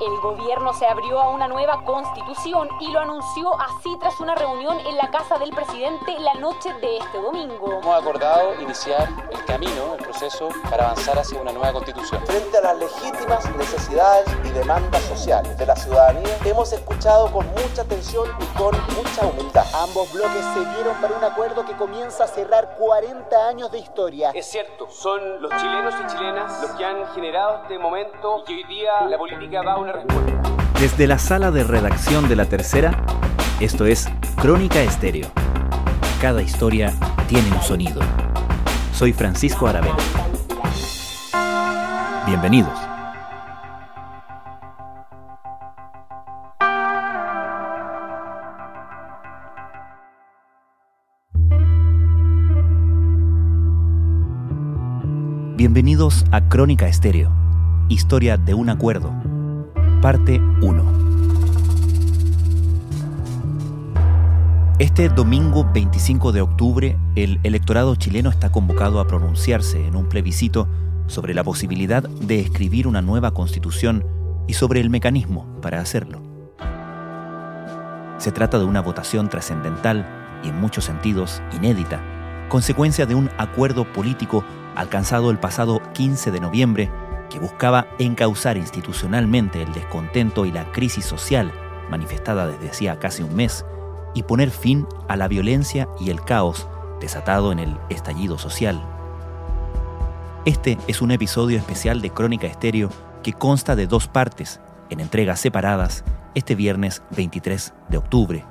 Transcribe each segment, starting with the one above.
El gobierno se abrió a una nueva constitución y lo anunció así tras una reunión en la casa del presidente la noche de este domingo. Hemos acordado iniciar el camino, el proceso para avanzar hacia una nueva constitución. Frente a las legítimas necesidades y demandas sociales de la ciudadanía, hemos escuchado con mucha atención y con mucha humildad. Ambos bloques se dieron para un acuerdo que comienza a cerrar 40 años de historia. Es cierto, son los chilenos y chilenas los que han generado este momento y que hoy día la política da una desde la sala de redacción de La Tercera, esto es Crónica Estéreo. Cada historia tiene un sonido. Soy Francisco Aravena. Bienvenidos. Bienvenidos a Crónica Estéreo, historia de un acuerdo Parte 1. Este domingo 25 de octubre, el electorado chileno está convocado a pronunciarse en un plebiscito sobre la posibilidad de escribir una nueva constitución y sobre el mecanismo para hacerlo. Se trata de una votación trascendental y en muchos sentidos inédita, consecuencia de un acuerdo político alcanzado el pasado 15 de noviembre que buscaba encauzar institucionalmente el descontento y la crisis social manifestada desde hacía casi un mes y poner fin a la violencia y el caos desatado en el estallido social. Este es un episodio especial de Crónica Estéreo que consta de dos partes, en entregas separadas, este viernes 23 de octubre.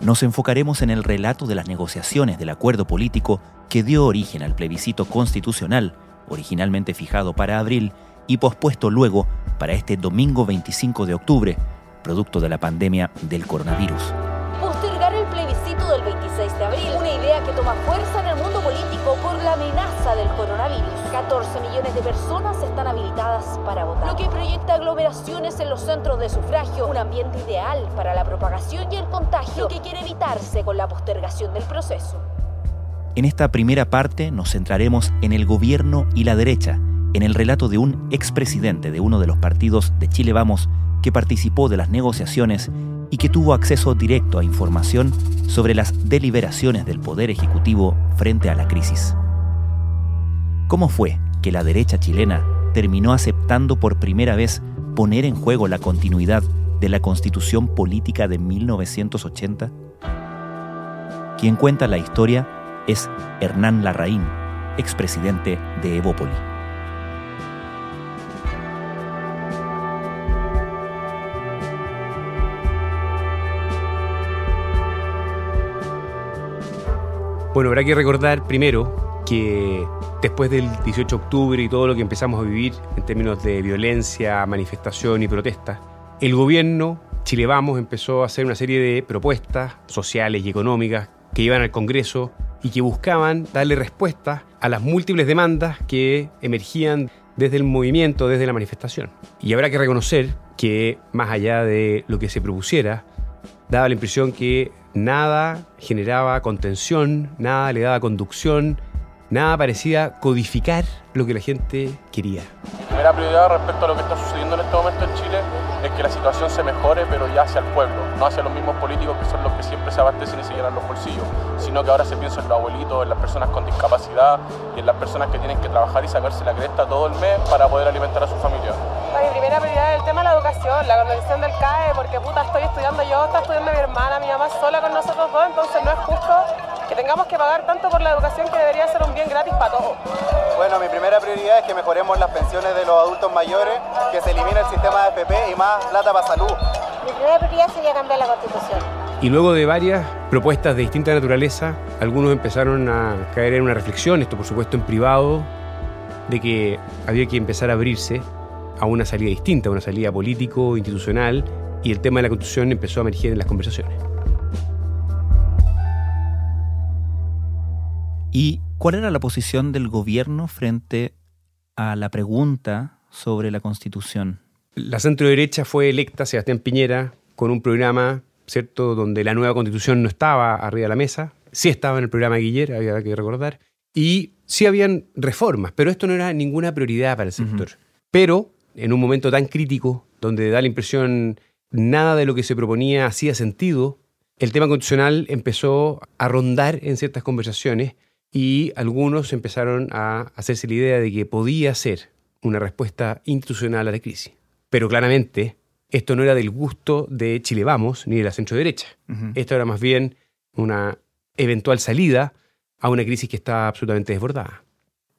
Nos enfocaremos en el relato de las negociaciones del acuerdo político que dio origen al plebiscito constitucional originalmente fijado para abril y pospuesto luego para este domingo 25 de octubre, producto de la pandemia del coronavirus. Postergar el plebiscito del 26 de abril, una idea que toma fuerza en el mundo político por la amenaza del coronavirus. 14 millones de personas están habilitadas para votar, lo que proyecta aglomeraciones en los centros de sufragio, un ambiente ideal para la propagación y el contagio que quiere evitarse con la postergación del proceso. En esta primera parte nos centraremos en el gobierno y la derecha, en el relato de un expresidente de uno de los partidos de Chile Vamos que participó de las negociaciones y que tuvo acceso directo a información sobre las deliberaciones del Poder Ejecutivo frente a la crisis. ¿Cómo fue que la derecha chilena terminó aceptando por primera vez poner en juego la continuidad de la constitución política de 1980? Quien cuenta la historia es Hernán Larraín, expresidente de Evópoli. Bueno, habrá que recordar primero que después del 18 de octubre y todo lo que empezamos a vivir en términos de violencia, manifestación y protesta, el gobierno Chile Vamos empezó a hacer una serie de propuestas sociales y económicas que iban al Congreso y que buscaban darle respuesta a las múltiples demandas que emergían desde el movimiento, desde la manifestación. Y habrá que reconocer que, más allá de lo que se propusiera, daba la impresión que nada generaba contención, nada le daba conducción, nada parecía codificar lo que la gente quería. Primera prioridad respecto a lo que está sucediendo en este momento que la situación se mejore, pero ya hacia el pueblo, no hacia los mismos políticos que son los que siempre se abastecen y se llenan los bolsillos, sino que ahora se piensa en los abuelitos, en las personas con discapacidad y en las personas que tienen que trabajar y sacarse la cresta todo el mes para poder alimentar a su familia. Mi primera prioridad es el tema de la educación, la condición del CAE, porque puta, estoy estudiando yo, está estudiando mi hermana, mi mamá sola con nosotros dos, entonces no es justo tengamos que pagar tanto por la educación que debería ser un bien gratis para todos. Bueno, mi primera prioridad es que mejoremos las pensiones de los adultos mayores, que se elimine el sistema de FP y más plata para salud. Mi primera prioridad sería cambiar la constitución. Y luego de varias propuestas de distinta naturaleza, algunos empezaron a caer en una reflexión, esto por supuesto en privado, de que había que empezar a abrirse a una salida distinta, a una salida político, institucional, y el tema de la constitución empezó a emerger en las conversaciones. ¿Y cuál era la posición del gobierno frente a la pregunta sobre la Constitución? La centro derecha fue electa, Sebastián Piñera, con un programa, ¿cierto?, donde la nueva Constitución no estaba arriba de la mesa, sí estaba en el programa Guiller, había que recordar, y sí habían reformas, pero esto no era ninguna prioridad para el sector. Pero en un momento tan crítico donde da la impresión nada de lo que se proponía hacía sentido, el tema constitucional empezó a rondar en ciertas conversaciones y algunos empezaron a hacerse la idea de que podía ser una respuesta institucional a la crisis. Pero claramente esto no era del gusto de Chile Vamos ni de la centro derecha. Esto era más bien una eventual salida a una crisis que está absolutamente desbordada.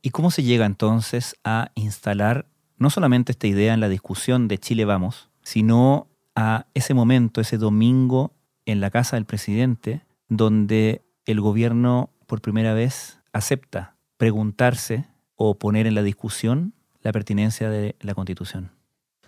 ¿Y cómo se llega entonces a instalar no solamente esta idea en la discusión de Chile Vamos, sino a ese momento, ese domingo en la casa del presidente, donde el gobierno por primera vez acepta preguntarse o poner en la discusión la pertinencia de la constitución?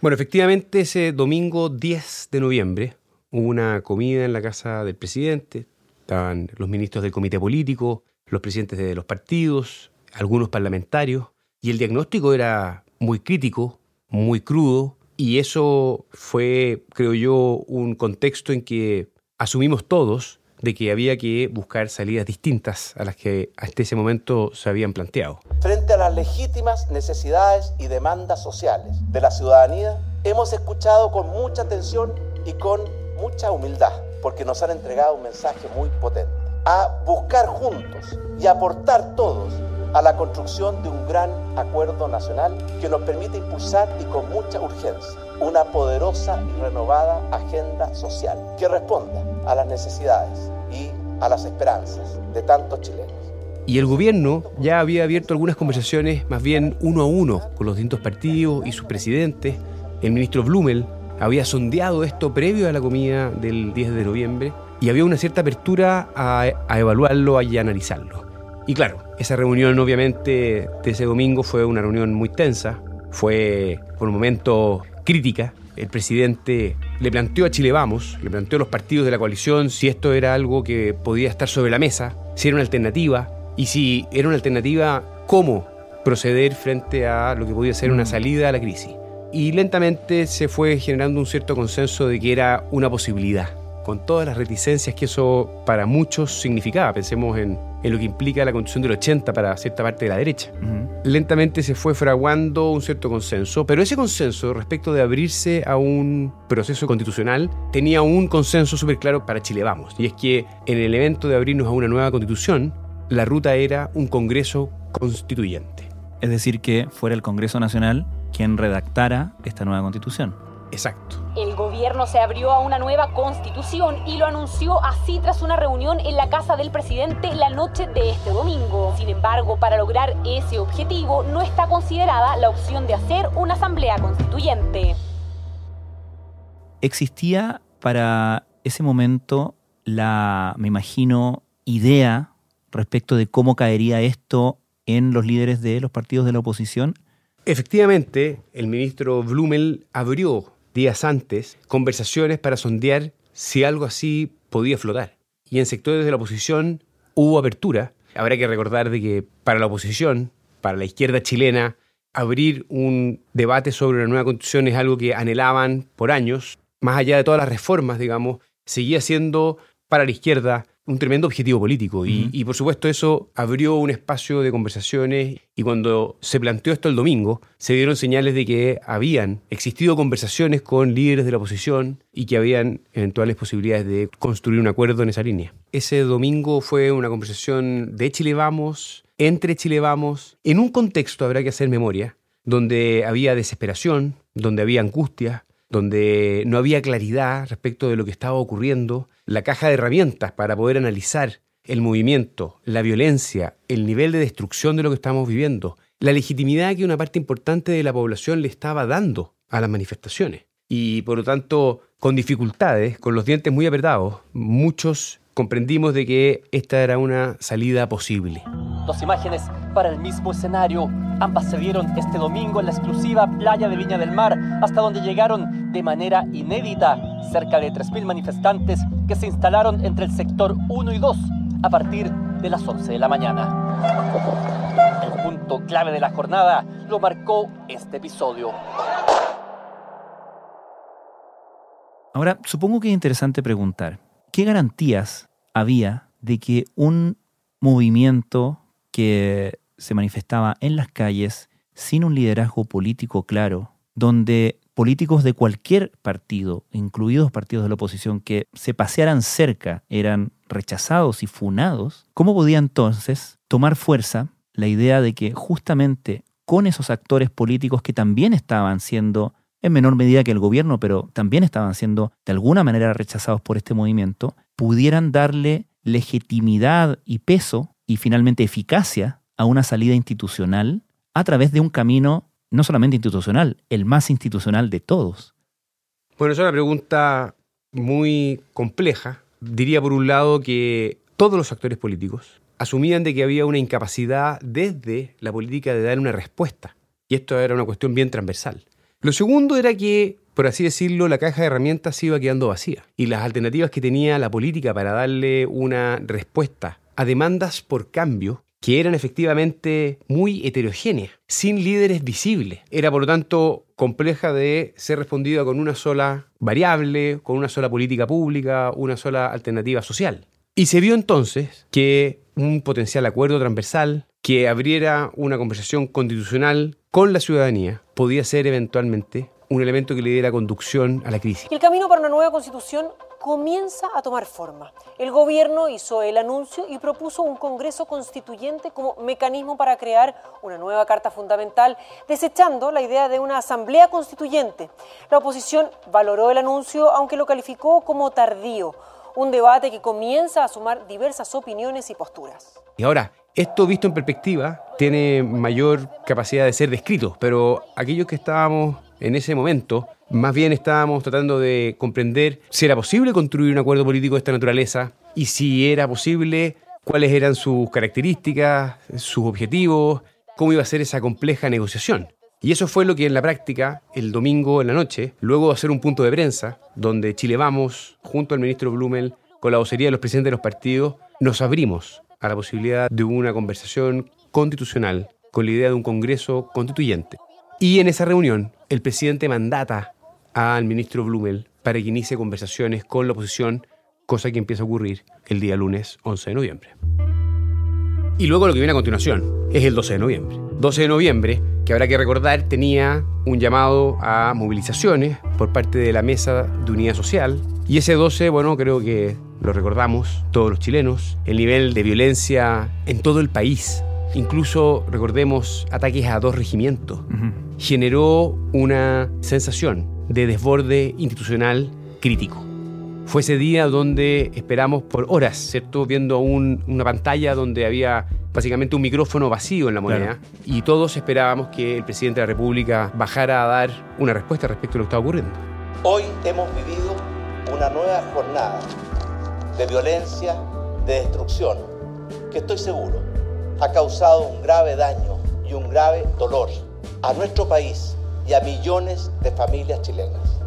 Bueno, efectivamente ese domingo 10 de noviembre hubo una comida en la casa del presidente, estaban los ministros del comité político, los presidentes de los partidos, algunos parlamentarios, y el diagnóstico era muy crítico, muy crudo, y eso fue, creo yo, un contexto en que asumimos todos de que había que buscar salidas distintas a las que hasta ese momento se habían planteado. Frente a las legítimas necesidades y demandas sociales de la ciudadanía, hemos escuchado con mucha atención y con mucha humildad, porque nos han entregado un mensaje muy potente, a buscar juntos y aportar todos a la construcción de un gran acuerdo nacional que nos permite impulsar y con mucha urgencia una poderosa y renovada agenda social que responda a las necesidades y a las esperanzas de tantos chilenos. Y el gobierno ya había abierto algunas conversaciones más bien uno a uno con los distintos partidos y sus presidentes. El ministro Blumel había sondeado esto previo a la comida del 10 de noviembre y había una cierta apertura a, evaluarlo y analizarlo. Y claro, esa reunión obviamente de ese domingo fue una reunión muy tensa, fue por un momento crítica. El presidente le planteó a Chile Vamos, le planteó a los partidos de la coalición si esto era algo que podía estar sobre la mesa, si era una alternativa y si era una alternativa, cómo proceder frente a lo que podía ser una salida a la crisis. Y lentamente se fue generando un cierto consenso de que era una posibilidad con todas las reticencias que eso para muchos significaba. Pensemos en, lo que implica la constitución del 80 para cierta parte de la derecha. Lentamente se fue fraguando un cierto consenso, pero ese consenso respecto de abrirse a un proceso constitucional tenía un consenso súper claro para Chile Vamos, y es que en el evento de abrirnos a una nueva constitución, la ruta era un Congreso constituyente. Es decir, que fuera el Congreso Nacional quien redactara esta nueva constitución. Exacto. El gobierno se abrió a una nueva constitución y lo anunció así tras una reunión en la casa del presidente la noche de este domingo. Sin embargo, para lograr ese objetivo no está considerada la opción de hacer una asamblea constituyente. ¿Existía para ese momento la, me imagino, idea respecto de cómo caería esto en los líderes de los partidos de la oposición? Efectivamente, el ministro Blumel abrió días antes conversaciones para sondear si algo así podía flotar. Y en sectores de la oposición hubo apertura. Habrá que recordar de que para la oposición, para la izquierda chilena, abrir un debate sobre una nueva constitución es algo que anhelaban por años. Más allá de todas las reformas, digamos, seguía siendo para la izquierda un tremendo objetivo político y, por supuesto eso abrió un espacio de conversaciones y cuando se planteó esto el domingo se dieron señales de que habían existido conversaciones con líderes de la oposición y que habían eventuales posibilidades de construir un acuerdo en esa línea. Ese domingo fue una conversación de Chile Vamos, entre Chile Vamos, en un contexto, habrá que hacer memoria, donde había desesperación, donde había angustia, donde no había claridad respecto de lo que estaba ocurriendo, la caja de herramientas para poder analizar el movimiento, la violencia, el nivel de destrucción de lo que estamos viviendo, la legitimidad que una parte importante de la población le estaba dando a las manifestaciones. Y por lo tanto, con dificultades, con los dientes muy apretados, muchos comprendimos de que esta era una salida posible. Dos imágenes para el mismo escenario. Ambas se dieron este domingo en la exclusiva playa de Viña del Mar, hasta donde llegaron de manera inédita cerca de 3.000 manifestantes que se instalaron entre el sector 1 y 2 a partir de las 11 de la mañana. El punto clave de la jornada lo marcó este episodio. Ahora, supongo que es interesante preguntar, ¿qué garantías había de que un movimiento que se manifestaba en las calles sin un liderazgo político claro, donde políticos de cualquier partido, incluidos partidos de la oposición, que se pasearan cerca eran rechazados y funados, ¿cómo podía entonces tomar fuerza la idea de que justamente con esos actores políticos que también estaban siendo, en menor medida que el gobierno, pero también estaban siendo de alguna manera rechazados por este movimiento, pudieran darle legitimidad y peso y finalmente eficacia a una salida institucional a través de un camino no solamente institucional, el más institucional de todos. Bueno, es una pregunta muy compleja. Diría por un lado que todos los actores políticos asumían de que había una incapacidad desde la política de dar una respuesta. Y esto era una cuestión bien transversal. Lo segundo era que, por así decirlo, la caja de herramientas iba quedando vacía. Y las alternativas que tenía la política para darle una respuesta a demandas por cambio que eran efectivamente muy heterogéneas, sin líderes visibles. Era por lo tanto compleja de ser respondida con una sola variable, con una sola política pública, una sola alternativa social. Y se vio entonces que un potencial acuerdo transversal que abriera una conversación constitucional con la ciudadanía podía ser eventualmente un elemento que le diera conducción a la crisis. El camino para una nueva constitución comienza a tomar forma. El gobierno hizo el anuncio y propuso un Congreso Constituyente como mecanismo para crear una nueva Carta Fundamental, desechando la idea de una Asamblea Constituyente. La oposición valoró el anuncio, aunque lo calificó como tardío, un debate que comienza a sumar diversas opiniones y posturas. Y ahora, esto visto en perspectiva tiene mayor capacidad de ser descrito, pero aquellos que estábamos en ese momento, más bien estábamos tratando de comprender si era posible construir un acuerdo político de esta naturaleza y si era posible, cuáles eran sus características, sus objetivos, cómo iba a ser esa compleja negociación. Y eso fue lo que en la práctica, el domingo en la noche, luego de hacer un punto de prensa, donde Chile Vamos, junto al ministro Blumel, con la vocería de los presidentes de los partidos, nos abrimos a la posibilidad de una conversación constitucional con la idea de un Congreso constituyente. Y en esa reunión, el presidente mandata al ministro Blumel para que inicie conversaciones con la oposición, cosa que empieza a ocurrir el día lunes 11 de noviembre. Y luego lo que viene a continuación es el 12 de noviembre. 12 de noviembre, que habrá que recordar, tenía un llamado a movilizaciones por parte de la Mesa de Unidad Social. Y ese 12, bueno, creo que lo recordamos todos los chilenos, el nivel de violencia en todo el país incluso recordemos ataques a dos regimientos, generó una sensación de desborde institucional crítico. Fue ese día donde esperamos por horas, ¿cierto? Viendo una pantalla donde había básicamente un micrófono vacío en la moneda y todos esperábamos que el presidente de la República bajara a dar una respuesta respecto a lo que estaba ocurriendo. Hoy hemos vivido una nueva jornada de violencia, de destrucción, que estoy seguro ha causado un grave daño y un grave dolor a nuestro país y a millones de familias chilenas.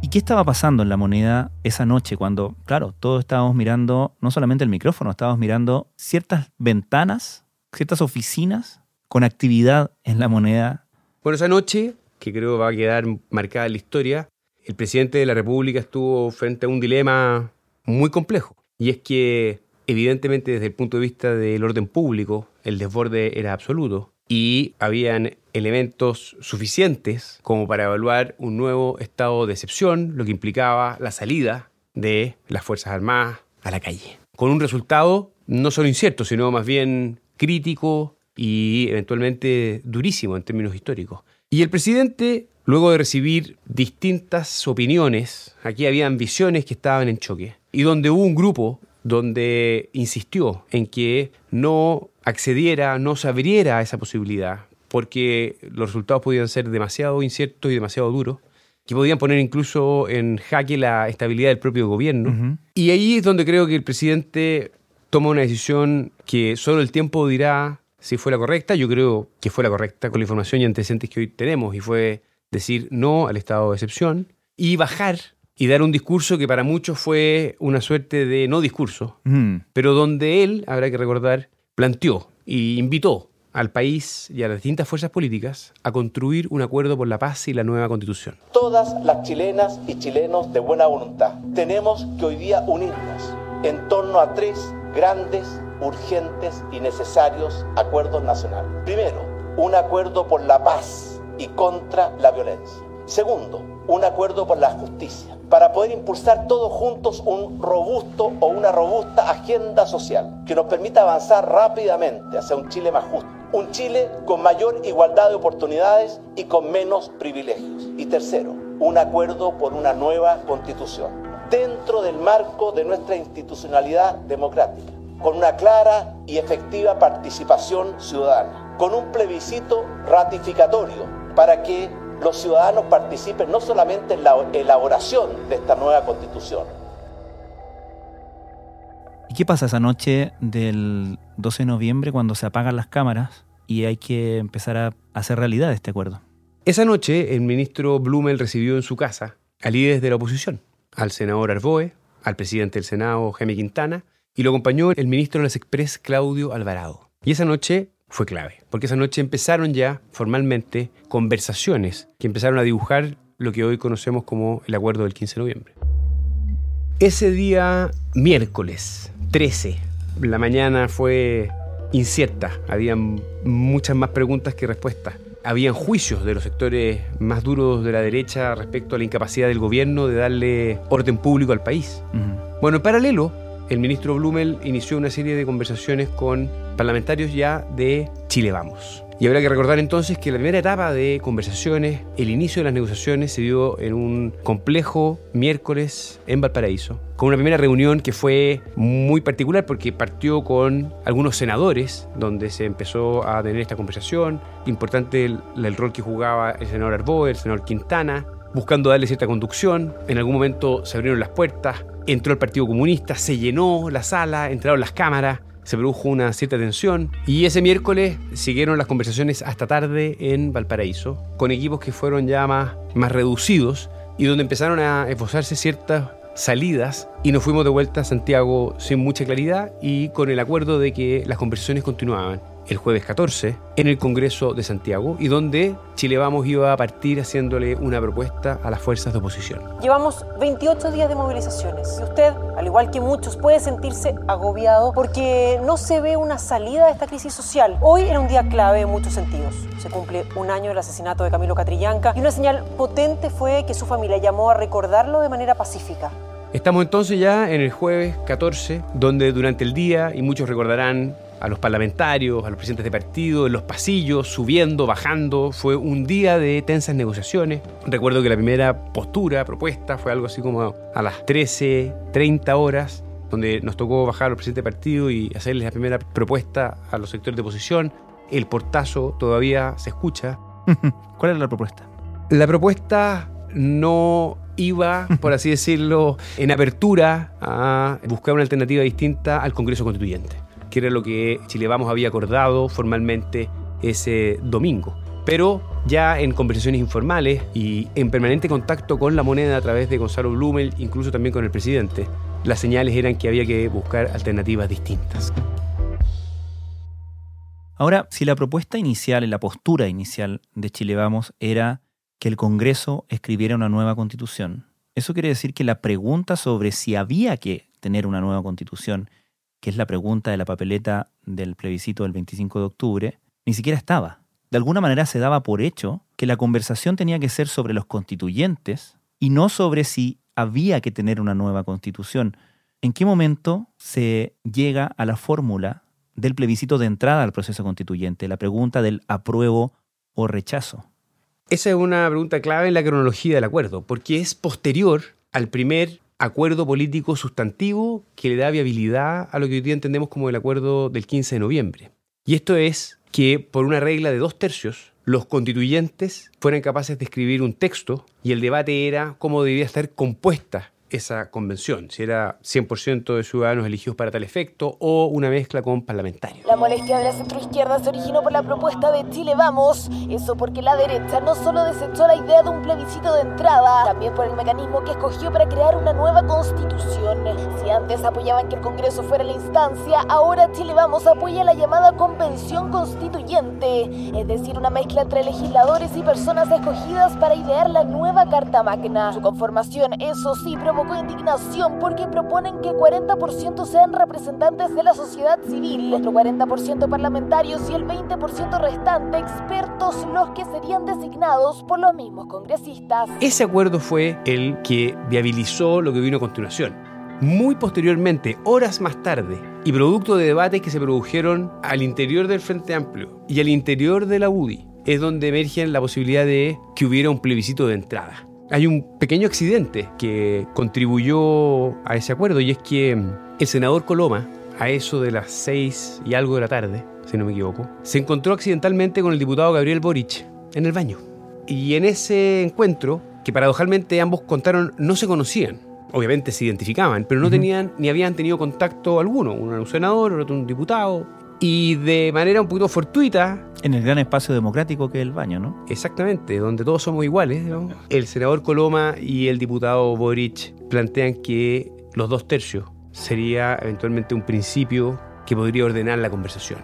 ¿Y qué estaba pasando en la moneda esa noche cuando, claro, todos estábamos mirando no solamente el micrófono, estábamos mirando ciertas ventanas, ciertas oficinas con actividad en la moneda? Bueno, esa noche, que creo va a quedar marcada en la historia, el presidente de la República estuvo frente a un dilema muy complejo. Y es que Evidentemente, desde el punto de vista del orden público, el desborde era absoluto y habían elementos suficientes como para evaluar un nuevo estado de excepción, lo que implicaba la salida de las Fuerzas Armadas a la calle. Con un resultado no solo incierto, sino más bien crítico y eventualmente durísimo en términos históricos. Y el presidente, luego de recibir distintas opiniones, aquí habían visiones que estaban en choque, y donde hubo un grupo donde insistió en que no accediera, no se abriera a esa posibilidad, porque los resultados podían ser demasiado inciertos y demasiado duros, que podían poner incluso en jaque la estabilidad del propio gobierno. Y ahí es donde creo que el presidente toma una decisión que solo el tiempo dirá si fue la correcta. Yo creo que fue la correcta con la información y antecedentes que hoy tenemos, y fue decir no al estado de excepción y bajar y dar un discurso que para muchos fue una suerte de no discurso, mm. pero donde él, habrá que recordar, planteó y invitó al país y a las distintas fuerzas políticas a construir un acuerdo por la paz y la nueva constitución. Todas las chilenas y chilenos de buena voluntad tenemos que hoy día unirnos en torno a tres grandes, urgentes y necesarios acuerdos nacionales. Primero, un acuerdo por la paz y contra la violencia. Segundo, un acuerdo por la justicia, para poder impulsar todos juntos un robusto o una robusta agenda social que nos permita avanzar rápidamente hacia un Chile más justo, un Chile con mayor igualdad de oportunidades y con menos privilegios. Y tercero, un acuerdo por una nueva constitución, dentro del marco de nuestra institucionalidad democrática, con una clara y efectiva participación ciudadana, con un plebiscito ratificatorio para que los ciudadanos participen no solamente en la elaboración de esta nueva constitución. ¿Y qué pasa esa noche del 12 de noviembre cuando se apagan las cámaras y hay que empezar a hacer realidad este acuerdo? Esa noche el ministro Blumel recibió en su casa a líderes de la oposición, al senador Arboe, al presidente del Senado Jaime Quintana, y lo acompañó el ministro de las Express Claudio Alvarado. Y esa noche fue clave, porque esa noche empezaron ya formalmente conversaciones que empezaron a dibujar lo que hoy conocemos como el acuerdo del 15 de noviembre. Ese día, miércoles 13, la mañana fue incierta, había muchas más preguntas que respuestas. Habían juicios de los sectores más duros de la derecha respecto a la incapacidad del gobierno de darle orden público al país. Bueno, en paralelo, el ministro Blumel inició una serie de conversaciones con parlamentarios ya de Chile Vamos. Y habrá que recordar entonces que la primera etapa de conversaciones, el inicio de las negociaciones se dio en un complejo miércoles en Valparaíso, con una primera reunión que fue muy particular porque partió con algunos senadores, donde se empezó a tener esta conversación, importante el, rol que jugaba el senador Arboe, el senador Quintana, buscando darle cierta conducción. En algún momento se abrieron las puertas, entró el Partido Comunista, se llenó la sala, entraron las cámaras, se produjo una cierta tensión. Y ese miércoles siguieron las conversaciones hasta tarde en Valparaíso, con equipos que fueron ya más, más reducidos y donde empezaron a esbozarse ciertas salidas. Y nos fuimos de vuelta a Santiago sin mucha claridad y con el acuerdo de que las conversaciones continuaban el jueves 14 en el Congreso de Santiago y donde Chile Vamos iba a partir haciéndole una propuesta a las fuerzas de oposición. Llevamos 28 días de movilizaciones y usted, al igual que muchos, puede sentirse agobiado porque no se ve una salida de esta crisis social. Hoy era un día clave en muchos sentidos. Se cumple un año del asesinato de Camilo Catrillanca y una señal potente fue que su familia llamó a recordarlo de manera pacífica. Estamos entonces ya en el jueves 14, donde durante el día, y muchos recordarán a los parlamentarios, a los presidentes de partido, en los pasillos, subiendo, bajando. Fue un día de tensas negociaciones. Recuerdo que la primera postura, propuesta, fue algo así como a las 13.30 horas, donde nos tocó bajar a los presidentes de partido y hacerles la primera propuesta a los sectores de oposición. El portazo todavía se escucha. ¿Cuál era la propuesta? La propuesta no iba, por así decirlo, en apertura a buscar una alternativa distinta al Congreso Constituyente que era lo que Chile Vamos había acordado formalmente ese domingo. Pero ya en conversaciones informales y en permanente contacto con la moneda a través de Gonzalo Blumel, incluso también con el presidente, las señales eran que había que buscar alternativas distintas. Ahora, si la propuesta inicial, la postura inicial de Chile Vamos era que el Congreso escribiera una nueva constitución, eso quiere decir que la pregunta sobre si había que tener una nueva constitución que es la pregunta de la papeleta del plebiscito del 25 de octubre, ni siquiera estaba. De alguna manera se daba por hecho que la conversación tenía que ser sobre los constituyentes y no sobre si había que tener una nueva constitución. ¿En qué momento se llega a la fórmula del plebiscito de entrada al proceso constituyente, la pregunta del apruebo o rechazo? Esa es una pregunta clave en la cronología del acuerdo, porque es posterior al primer acuerdo político sustantivo que le da viabilidad a lo que hoy día entendemos como el acuerdo del 15 de noviembre. Y esto es que por una regla de dos tercios, los constituyentes fueran capaces de escribir un texto y el debate era cómo debía estar compuesta esa convención, si era 100% de ciudadanos elegidos para tal efecto o una mezcla con parlamentarios. La molestia de la centroizquierda se originó por la propuesta de Chile Vamos, eso porque la derecha no solo desechó la idea de un plebiscito de entrada, también por el mecanismo que escogió para crear una nueva constitución. Si antes apoyaban que el Congreso fuera la instancia, ahora Chile Vamos apoya la llamada convención constituyente, es decir, una mezcla entre legisladores y personas escogidas para idear la nueva Carta Magna. Su conformación, eso sí, provocó provocó indignación porque proponen que 40% sean representantes de la sociedad civil, otro 40% parlamentarios y el 20% restante expertos los que serían designados por los mismos congresistas. Ese acuerdo fue el que viabilizó lo que vino a continuación. Muy posteriormente, horas más tarde, y producto de debates que se produjeron al interior del Frente Amplio y al interior de la UDI, es donde emerge la posibilidad de que hubiera un plebiscito de entrada. Hay un pequeño accidente que contribuyó a ese acuerdo y es que el senador Coloma, a eso de las seis y algo de la tarde, si no me equivoco, se encontró accidentalmente con el diputado Gabriel Boric en el baño. Y en ese encuentro, que paradojalmente ambos contaron no se conocían, obviamente se identificaban, pero no tenían ni habían tenido contacto alguno. Uno era un senador, otro un diputado. Y de manera un poquito fortuita. En el gran espacio democrático que es el baño, ¿no? Exactamente, donde todos somos iguales. El senador Coloma y el diputado Boric plantean que los dos tercios sería eventualmente un principio que podría ordenar la conversación.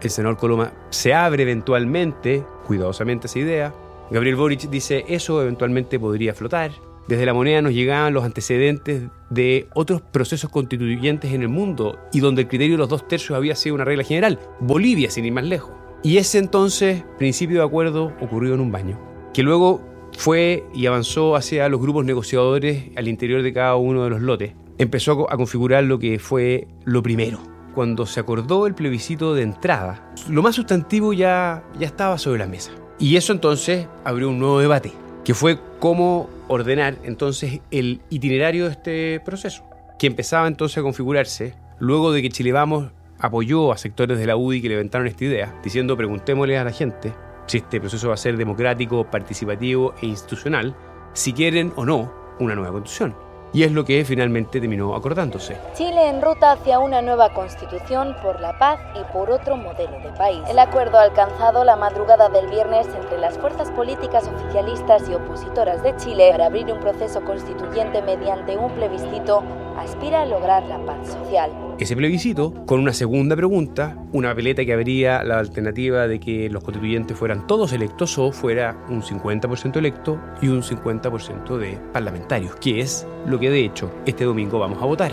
El senador Coloma se abre eventualmente, cuidadosamente esa idea. Gabriel Boric dice eso eventualmente podría flotar. Desde la moneda nos llegaban los antecedentes de otros procesos constituyentes en el mundo y donde el criterio de los dos tercios había sido una regla general. Bolivia, sin ir más lejos. Y ese entonces principio de acuerdo ocurrió en un baño, que luego fue y avanzó hacia los grupos negociadores al interior de cada uno de los lotes. Empezó a configurar lo que fue lo primero. Cuando se acordó el plebiscito de entrada, lo más sustantivo ya, ya estaba sobre la mesa. Y eso entonces abrió un nuevo debate, que fue cómo ordenar entonces el itinerario de este proceso, que empezaba entonces a configurarse luego de que Chile Vamos apoyó a sectores de la UDI que levantaron esta idea, diciendo preguntémosle a la gente si este proceso va a ser democrático, participativo e institucional, si quieren o no una nueva constitución y es lo que finalmente terminó acordándose. Chile en ruta hacia una nueva constitución por la paz y por otro modelo de país. El acuerdo alcanzado la madrugada del viernes entre las fuerzas políticas oficialistas y opositoras de Chile para abrir un proceso constituyente mediante un plebiscito aspira a lograr la paz social. Ese plebiscito, con una segunda pregunta, una papeleta que habría la alternativa de que los constituyentes fueran todos electos o fuera un 50% electo y un 50% de parlamentarios, que es lo que de hecho este domingo vamos a votar.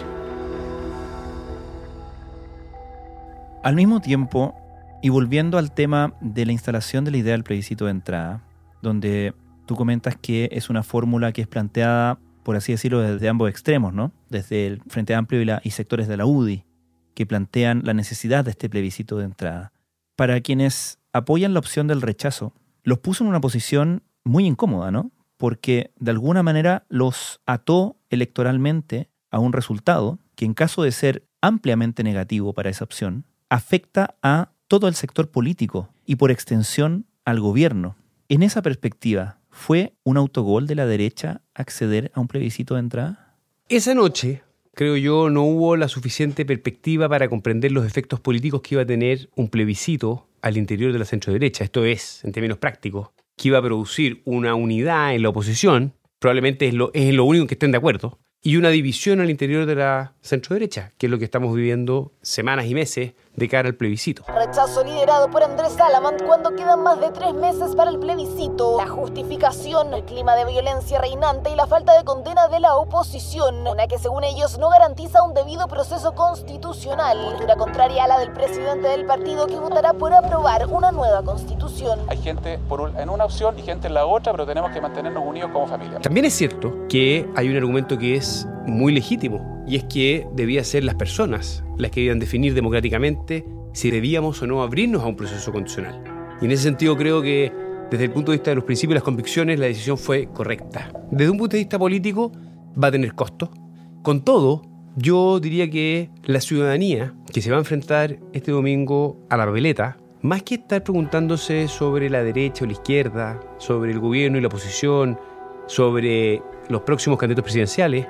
Al mismo tiempo, y volviendo al tema de la instalación de la idea del plebiscito de entrada, donde tú comentas que es una fórmula que es planteada por así decirlo, desde ambos extremos, ¿no? Desde el Frente Amplio y, la, sectores de la UDI, que plantean la necesidad de este plebiscito de entrada. Para quienes apoyan la opción del rechazo, los puso en una posición muy incómoda, ¿no? Porque de alguna manera los ató electoralmente a un resultado que en caso de ser ampliamente negativo para esa opción, afecta a todo el sector político y por extensión al gobierno. En esa perspectiva, ¿Fue un autogol de la derecha acceder a un plebiscito de entrada? Esa noche, creo yo, no hubo la suficiente perspectiva para comprender los efectos políticos que iba a tener un plebiscito al interior de la centro-derecha. Esto es, en términos prácticos, que iba a producir una unidad en la oposición, probablemente es lo, es lo único que estén de acuerdo, y una división al interior de la centro-derecha, que es lo que estamos viviendo semanas y meses de cara al plebiscito. Rechazo liderado por Andrés Salamant cuando quedan más de tres meses para el plebiscito. La justificación, el clima de violencia reinante y la falta de condena de la oposición, una que según ellos no garantiza un debido proceso constitucional. Postura contraria a la del presidente del partido que votará por aprobar una nueva constitución. Hay gente por en una opción y gente en la otra, pero tenemos que mantenernos unidos como familia. También es cierto que hay un argumento que es muy legítimo y es que debía ser las personas las que debían definir democráticamente si debíamos o no abrirnos a un proceso constitucional. Y en ese sentido creo que desde el punto de vista de los principios y las convicciones la decisión fue correcta. Desde un punto de vista político va a tener costos. Con todo, yo diría que la ciudadanía que se va a enfrentar este domingo a la papeleta, más que estar preguntándose sobre la derecha o la izquierda, sobre el gobierno y la oposición, sobre los próximos candidatos presidenciales,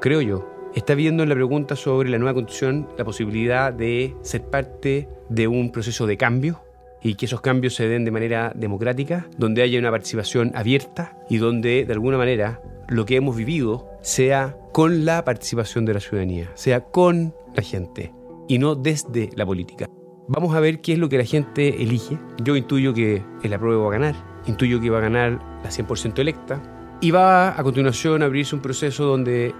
creo yo, está viendo en la pregunta sobre la nueva constitución la posibilidad de ser parte de un proceso de cambio y que esos cambios se den de manera democrática, donde haya una participación abierta y donde de alguna manera lo que hemos vivido sea con la participación de la ciudadanía, sea con la gente y no desde la política. Vamos a ver qué es lo que la gente elige. Yo intuyo que el apruebo va a ganar, intuyo que va a ganar la 100% electa y va a continuación a abrirse un proceso donde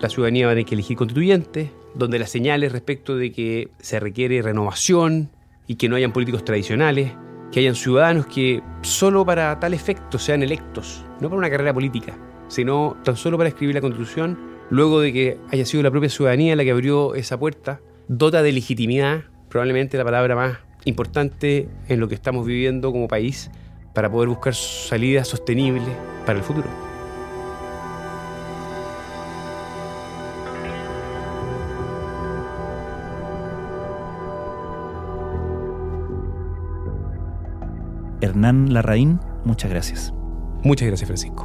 la ciudadanía va a tener que elegir constituyentes, donde las señales respecto de que se requiere renovación y que no hayan políticos tradicionales, que hayan ciudadanos que solo para tal efecto sean electos, no para una carrera política, sino tan solo para escribir la constitución, luego de que haya sido la propia ciudadanía la que abrió esa puerta, dota de legitimidad, probablemente la palabra más importante en lo que estamos viviendo como país, para poder buscar salidas sostenibles para el futuro. Hernán Larraín, muchas gracias. Muchas gracias, Francisco.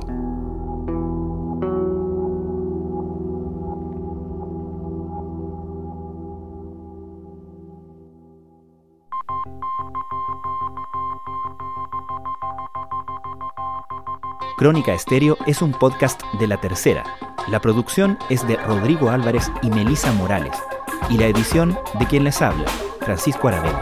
Crónica Estéreo es un podcast de La Tercera. La producción es de Rodrigo Álvarez y Melisa Morales. Y la edición de quien les habla, Francisco Aravena.